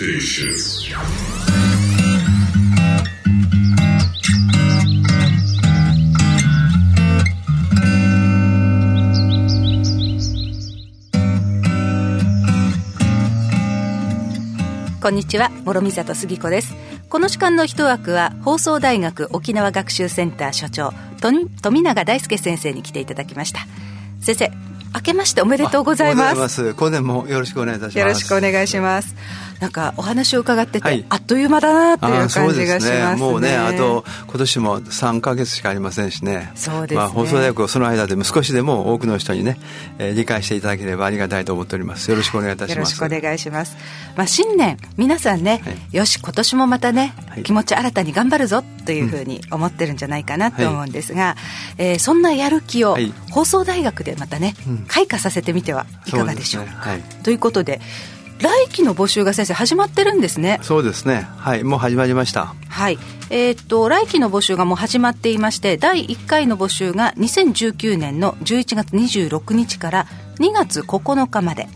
Station. こんにちは諸見里杉子ですこの時間の一枠は放送大学沖縄学習センター所長富永大輔先生に来ていただきました先生明けましておめでとうございます。今年もよろしくお願いいたします。よろしくお願いします。なんかお話を伺ってて、はい、あっという間だなという感じがしますね、ね、もうねあと今年も3か月しかありませんしね。そうですね、まあ、放送大学をその間でも少しでも多くの人にね、えー、理解していただければありがたいと思っております。よろしくお願いいたします。よろしくお願いします、まあ、新年皆さんね、はい、よし今年もまたね、はい、気持ち新たに頑張るぞというふうに思ってるんじゃないかなと思うんですが、うん、えー、そんなやる気を放送大学でまたね、開花させてみてはいかがでしょうか、ね、ということで来期の募集が先生始まってるんですね。そうですね。はいもう始まりました。はい。えー、っと来期の募集がもう始まっていまして第1回の募集が2019年の11月26日から2月9日まで。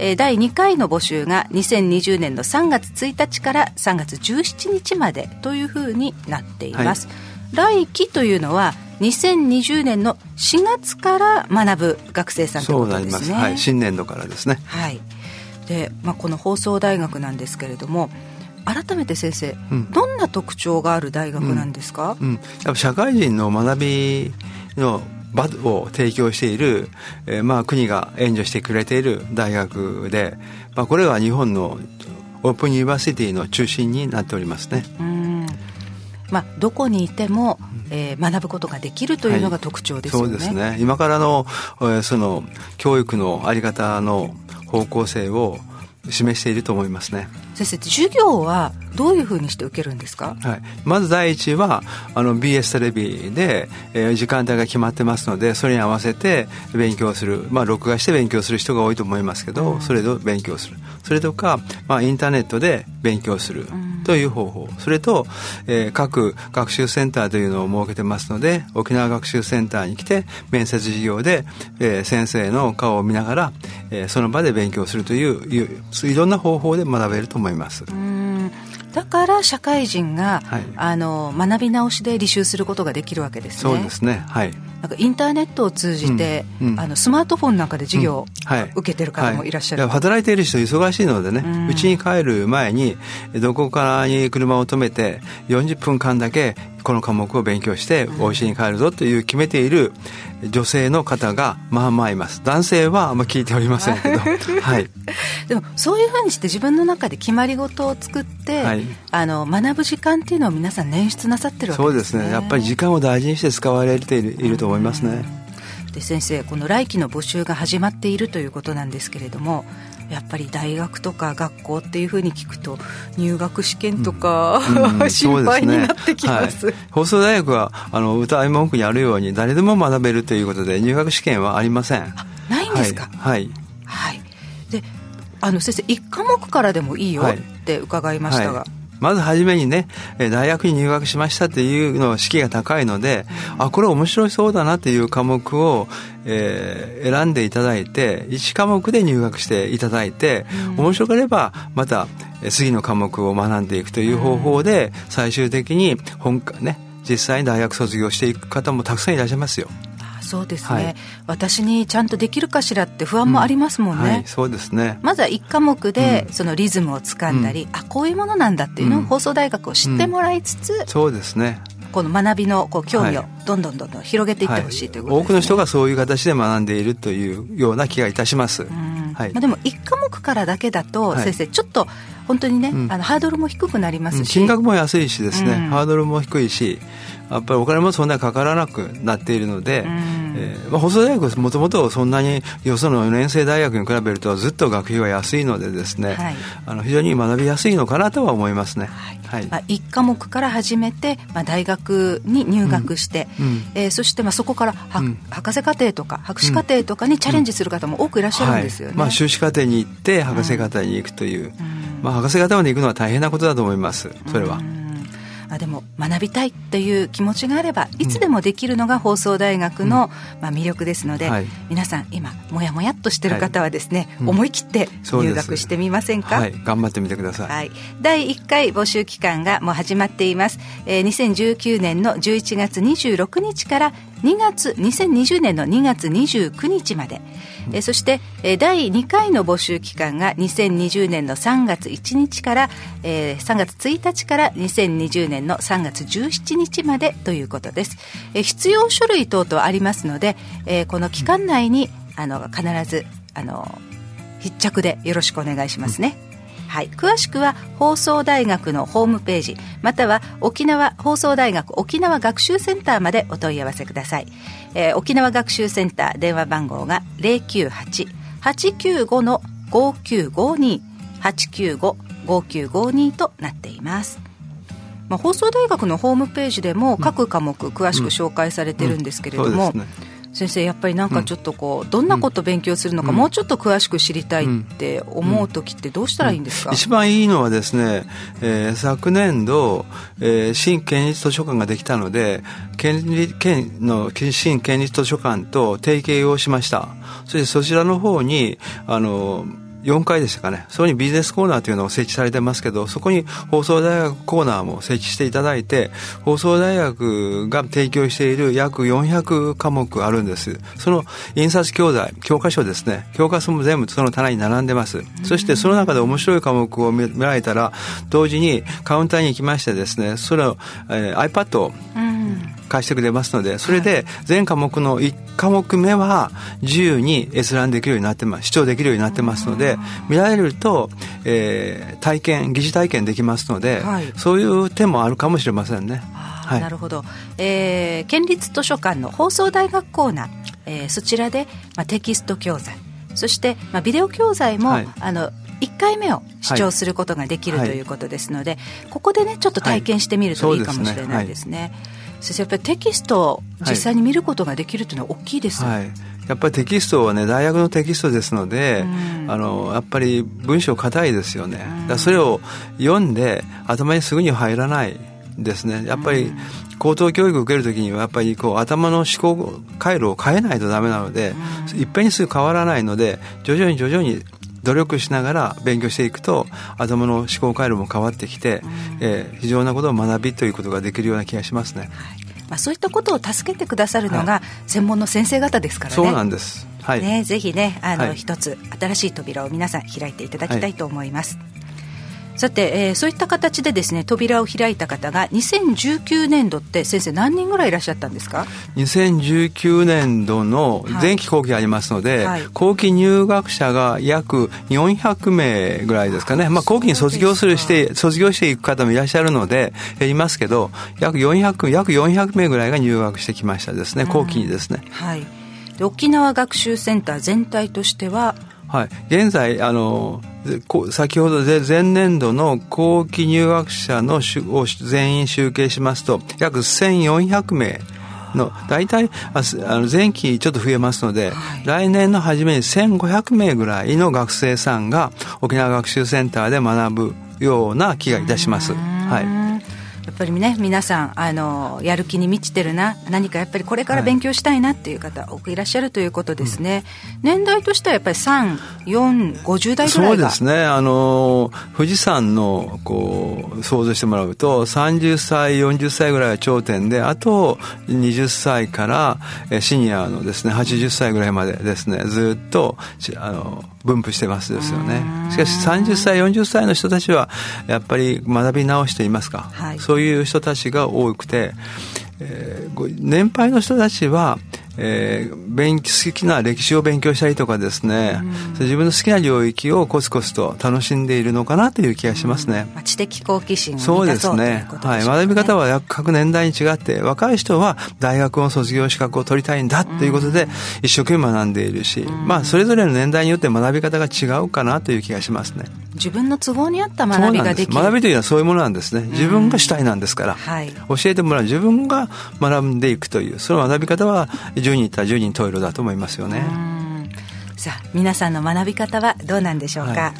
え第2回の募集が2020年の3月1日から3月17日までというふうになっています、はい、来期というのは2020年の4月から学ぶ学生さんということですね。はい、新年度からですね。はい。で、まあ、この放送大学なんですけれども改めて先生、うん、どんな特徴がある大学なんですか、うん、うん、やっぱ社会人の学びの場を提供している、えー、まあ国が援助してくれている大学で、まあ、これは日本のオープンユニバーシティの中心になっておりますね。うんまあ、どこにいても、えー、学ぶことができるというのが特徴ですよね。はい、そうですね。今からの、えー、その教育のあり方の方向性を示していると思いますね先生授業はどういうふうにして受けるんですか、はい、まず第一はあの BS テレビで、えー、時間帯が決まってますのでそれに合わせて勉強する、まあ、録画して勉強する人が多いと思いますけど、うん、それで勉強する。それとか、まあ、インターネットで勉強する、うん。という方法。それと、えー、各学習センターというのを設けてますので沖縄学習センターに来て面接授業で、えー、先生の顔を見ながら、えー、その場で勉強するといういろんな方法で学べると思います。だから社会人が、はい、あの学び直しで履修することができるわけですね。そうですね。はい。なんかインターネットを通じて、うんうん、あのスマートフォンなんかで授業を受けてる方もいらっしゃる、はい。はい、働いている人忙しいのでねうち、に帰る前にどこかに車を止めて40分間だけこの科目を勉強してお家に帰るぞという決めている女性の方がまあまあいます。男性はあんま聞いておりませんけど。はい。でもそういうふうにして自分の中で決まり事を作って、はい、あの学ぶ時間っていうのを皆さん捻出なさってるわけですね。そうですね。やっぱり時間を大事にして使われているいると思いますね。で先生この来期の募集が始まっているということなんですけれどもやっぱり大学とか学校っていうふうに聞くと入学試験とか、うんうん、心配になってきます、ね。はい、放送大学はあの歌い文句にあるように誰でも学べるということで入学試験はありません。ないんですか？はい、はい、であの先生1科目からでもいいよって伺いましたが、はいまず初めにね、大学に入学しましたっていうの士気が高いので、あ、これ面白そうだなっていう科目を、えー、選んでいただいて、1科目で入学していただいて、面白ければまた次の科目を学んでいくという方法で、最終的に本ね、実際に大学卒業していく方もたくさんいらっしゃいますよ。そうですね、はい、私にちゃんとできるかしらって不安もありますもんね、うんはい、そうですね。まずは1科目でそのリズムをつかんだり、うん、あこういうものなんだっていうのを放送大学を知ってもらいつつ、そうですね。この学びのこう興味をどんどんどんどん広げていってほしいということです、ね、多くの人がそういう形で学んでいるというような気がいたします、はい、まあ、でも1科目からだけだと、先生ちょっと本当にね、うん、あのハードルも低くなりますし。金額も安いしですね、ハードルも低いしやっぱりお金もそんなにかからなくなっているので、えーまあ、放送大学はもともとそんなによその4年生大学に比べるとずっと学費は安いのでですね、はい、あの非常に学びやすいのかなとは思いますね。はい。はい。まあ、1科目から始めて、まあ、大学に入学して、うん、えー、そしてまあそこからは、うん、博士課程とか博士課程とかにチャレンジする方も多くいらっしゃるんですよね。まあ、修士課程に行って博士課程に行くという、まあ、博士方まで行くのは大変なことだと思いますそれは。あでも学びたいっていう気持ちがあればいつでもできるのが放送大学の、まあ、魅力ですので、はい、皆さん今もやもやっとしてる方はですね、はい、思い切って入学してみませんか、はい、頑張ってみてください、はい、第1回募集期間がもう始まっています、えー、2019年の11月26日から2月2020年の2月29日まで、うん、えそして、え第2回の募集期間が2020年の3月1日から、えー、3月1日から2020年の3月17日までということです、え必要書類等々ありますので、えー、この期間内にあの必ずあの必着でよろしくお願いしますね、うん。はい、詳しくは放送大学のホームページまたは沖縄放送大学沖縄学習センターまでお問い合わせください、えー、沖縄学習センター電話番号が098-895の5952 895-5952となっていますまあ、放送大学のホームページでも各科目詳しく紹介されてるんですけれども、うん。うん。先生やっぱりなんかちょっとこう、どんなこと勉強するのか、もうちょっと詳しく知りたいって思う時ってどうしたらいいんですか、一番いいのはですね、えー、昨年度、えー、新県立図書館ができたので県県の新県立図書館と提携をしました。そしてそちらの方にあの4階でしたかね、そこにビジネスコーナーというのが設置されてますけど、そこに放送大学コーナーも設置していただいて、放送大学が提供している約400科目あるんです。その印刷教材、教科書ですね、教科書も全部その棚に並んでます。そしてその中で面白い科目を見られたら、同時にカウンターに行きましてですね、それを、えー、iPad を、貸してくれますので、それで全科目の1科目目は自由に閲覧できるようになってます、視聴できるようになってますので、見られると、えー、体験、疑似体験できますので、はい、そういう点もあるかもしれませんね。はい、なるほど、えー、県立図書館の放送大学コーナー、えー、そちらで、まあ、テキスト教材そして、まあ、ビデオ教材も、はい、あの1回目を視聴することができる、はい、ということですので、ここでねちょっと体験してみるといいかもしれないですね。先生やっぱりテキストを実際に見ることができるというのは大きいです、はい、やっぱりテキストはね大学のテキストですので、あのやっぱり文章硬いですよね、だそれを読んで頭にすぐに入らないですね。やっぱり高等教育を受けるときにはやっぱりこう頭の思考回路を変えないとダメなので、いっぺんにすぐ変わらないので徐々に徐々に努力しながら勉強していくと頭の思考回路も変わってきて、えー、非常なことを学びということができるような気がしますね。はいまあ、そういったことを助けてくださるのが専門の先生方ですからね。そうなんです。はい。ね、ぜひね、あの、はい、一つ新しい扉を皆さん開いていただきたいと思います。はいさて、えー、そういった形でですね扉を開いた方が2019年度って先生何人ぐらいいらっしゃったんですか？2019年度の前期後期ありますので、はい、後期入学者が約400名ぐらいですかね、まあ、後期に卒業するして卒業していく方もいらっしゃるのでいますけど約400約400名ぐらいが入学してきましたですね。後期にですね、はい。で沖縄学習センター全体としては？はい、現在あの先ほどで前年度の後期入学者のを全員集計しますと約1400名の大体あの前期ちょっと増えますので、はい、来年の初めに1500名ぐらいの学生さんが沖縄学習センターで学ぶような気がいたします。はいぱりね皆さんあのやる気に満ちてるな何かやっぱりこれから勉強したいなっていう方、多くいらっしゃるということですね、うん、年代としてはやっぱり3450代ぐらいそうですね。あの富士山のこう想像してもらうと30歳40歳ぐらいが頂点であと20歳からシニアのですね80歳ぐらいまでですねずっとあの分布してますですよね。しかし30歳40歳の人たちはやっぱり学び直しといいますか、はい、そういう人たちが多くて、えー、年配の人たちはえー、勉好きな歴史を勉強したりとかですね、うん、自分の好きな領域をコツコツと楽しんでいるのかなという気がしますね、うん、知的好奇心そうですね、ね、はい、学び方は各年代に違って若い人は大学の卒業資格を取りたいんだということで一生懸命学んでいるし、うん、まあそれぞれの年代によって学び方が違うかなという気がしますね。自分の都合に合った学びができる。学びというのはそういうものなんですね。自分が主体なんですから、はい、教えてもらう。自分が学んでいくというその学び方は10人いったら10人十色だと思いますよね。さあ皆さんの学び方はどうなんでしょうか、はい。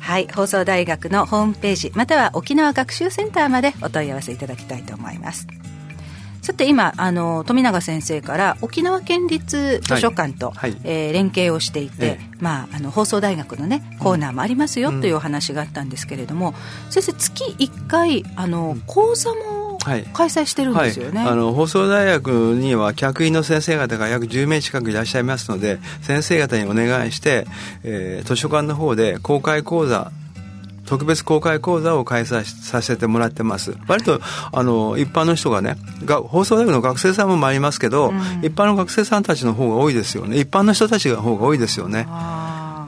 はい放送大学のホームページまたは沖縄学習センターまでお問い合わせいただきたいと思います。さて今あの富永先生から沖縄県立図書館と、はい。はい、えー、連携をしていて、ええ、まあ、あの放送大学のねコーナーもありますよ、うん、というお話があったんですけれども、先生月1回あの講座も開催してるんですよね、はい、あの放送大学には客員の先生方が約10名近くいらっしゃいますので先生方にお願いして、えー、図書館の方で公開講座特別公開講座を開催させてもらってます。割とあの一般の人がねが放送大学の学生さんもありますけど、うん、一般の学生さんたちの方が多いですよね。一般の人たちの方が多いですよね。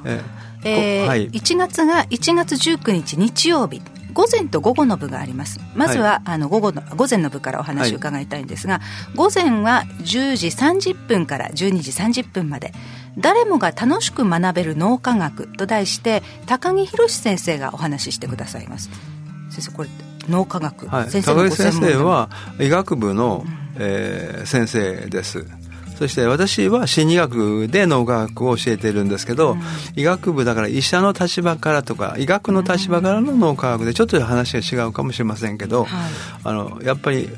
ええー、はい、1月が1月19日日曜日午前と午後の部があります。まずは、はい、あの午後の午前の部からお話を伺いたいんですが、はい、午前は10時30分から12時30分まで誰もが楽しく学べる脳科学と題して高木宏先生がお話ししてくださいます。先生これ脳科学、はい、先生高木先生は医学部の、うん、えー、先生ですそして私は心理学で脳科学を教えているんですけど、うん、医学部だから医者の立場からとか医学の立場からの脳科学でちょっと話が違うかもしれませんけど、はい、あのやっぱり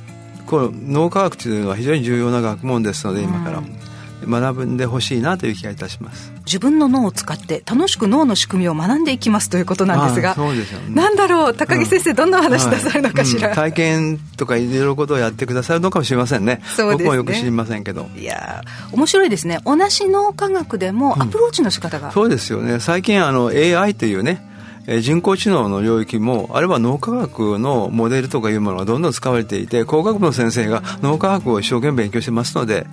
この脳科学というのは非常に重要な学問ですので今から。うん学んでほしいなという気がいたします。自分の脳を使って楽しく脳の仕組みを学んでいきますということなんですがそうですよ、ね、なんだろう高木先生、うん、どんな話なさるのかしら、はい。うん、体験とかいろいろことをやってくださるのかもしれませんね。そうですね。僕もよく知りませんけど。いや面白いですね。同じ脳科学でもアプローチの仕方が、うん、そうですよね。最近あの AI というねえ人工知能の領域もあれは脳科学のモデルとかいうものがどんどん使われていて工学部の先生が脳科学を一生懸命勉強してますので、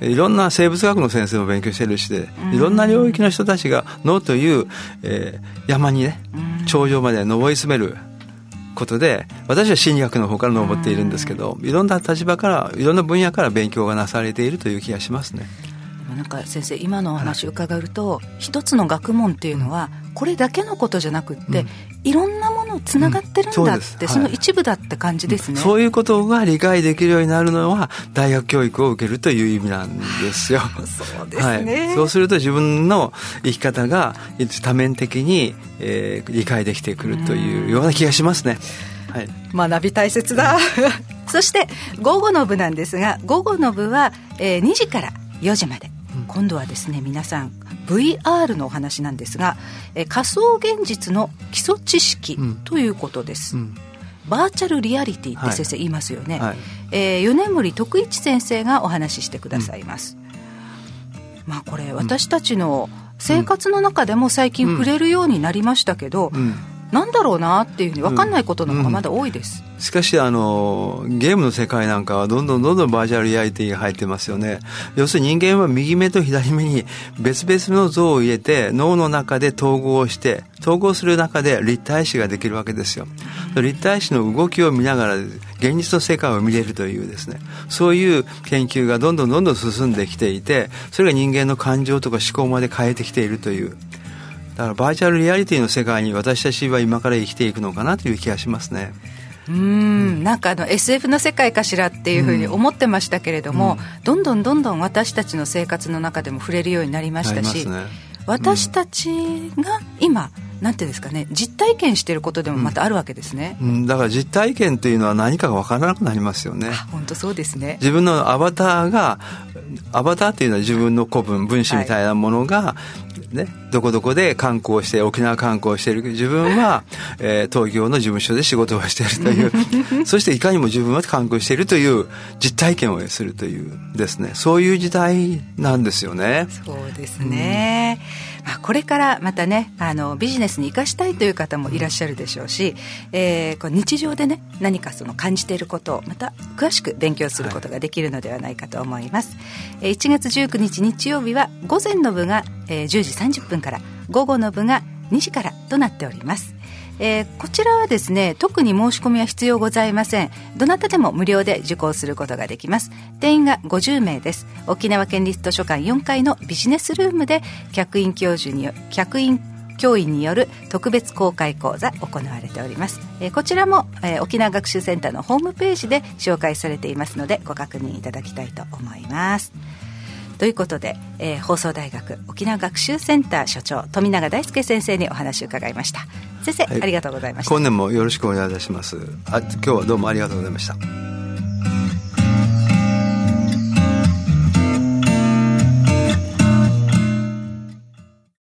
はい、いろんな生物学の先生も勉強してるしでいろんな領域の人たちが脳という、えー、山にね頂上まで登り詰めることで私は心理学の方から登っているんですけどいろんな立場からいろんな分野から勉強がなされているという気がしますね。なんか先生今のお話を伺うと、一つの学問っていうのはこれだけのことじゃなくって、うん、いろんなものつながってるんだって、うん、その一部だって感じですね、そういうことが理解できるようになるのは大学教育を受けるという意味なんですよ。そうですね、はい、そうすると自分の生き方が多面的に、えー、理解できてくるというような気がしますね、はい、学び大切だ。そして午後の部なんですが午後の部は、えー、2時から4時まで今度はですね皆さん VR のお話なんですが、え仮想現実の基礎知識ということです、うん、バーチャルリアリティって先生言いますよね、はい。はい、えー、米森徳一先生がお話ししてくださいます、うん、まあこれ私たちの生活の中でも最近触れるようになりましたけど、うん、なんだろうなっていうふうに分かんないことの方がまだ多いです、しかしあのゲームの世界なんかはどんどんどんどんバーチャルリアリティが入ってますよね。要するに人間は右目と左目に別々の像を入れて脳の中で統合して統合する中で立体視ができるわけですよ。立体視の動きを見ながら現実の世界を見れるというですね。そういう研究がどんどんどんどん進んできていてそれが人間の感情とか思考まで変えてきているというだからバーチャルリアリティの世界に私たちは今から生きていくのかなという気がしますね。うん。なんかあの SF の世界かしらっていうふうに思ってましたけれども、うん、どんどんどんどん私たちの生活の中でも触れるようになりましたし、ね、私たちが今、なんていうんですかね実体験していることでもまたあるわけですね、うん、だから実体験というのは何かが分からなくなりますよね。本当そうですね。自分のアバターがアバターというのは自分の古文分子みたいなものが、ね、どこどこで観光して沖縄観光している。自分は、えー、東京の事務所で仕事をしているという。そしていかにも自分は観光しているという実体験をするというですね。そういう時代なんですよね。そうですね、うん、まあ、これからまたねあのビジネスに生かしたいという方もいらっしゃるでしょうし、えー、こう日常でね何かその感じていることをまた詳しく勉強することができるのではないかと思います、はい、1月19日日曜日は午前の部が、えー、10時30分から午後の部が2時からとなっております。えー、こちらはですね特に申し込みは必要ございません。どなたでも無料で受講することができます。定員が50名です。沖縄県立図書館4階のビジネスルームで客員教授に客員教員による特別公開講座行われております、えー、こちらも、えー、沖縄学習センターのホームページで紹介されていますのでご確認いただきたいと思います。ということで、えー、放送大学沖縄学習センター所長富永大輔先生にお話を伺いました。先生、はい、ありがとうございました。今年もよろしくお願いいたします。あ今日はどうもありがとうございました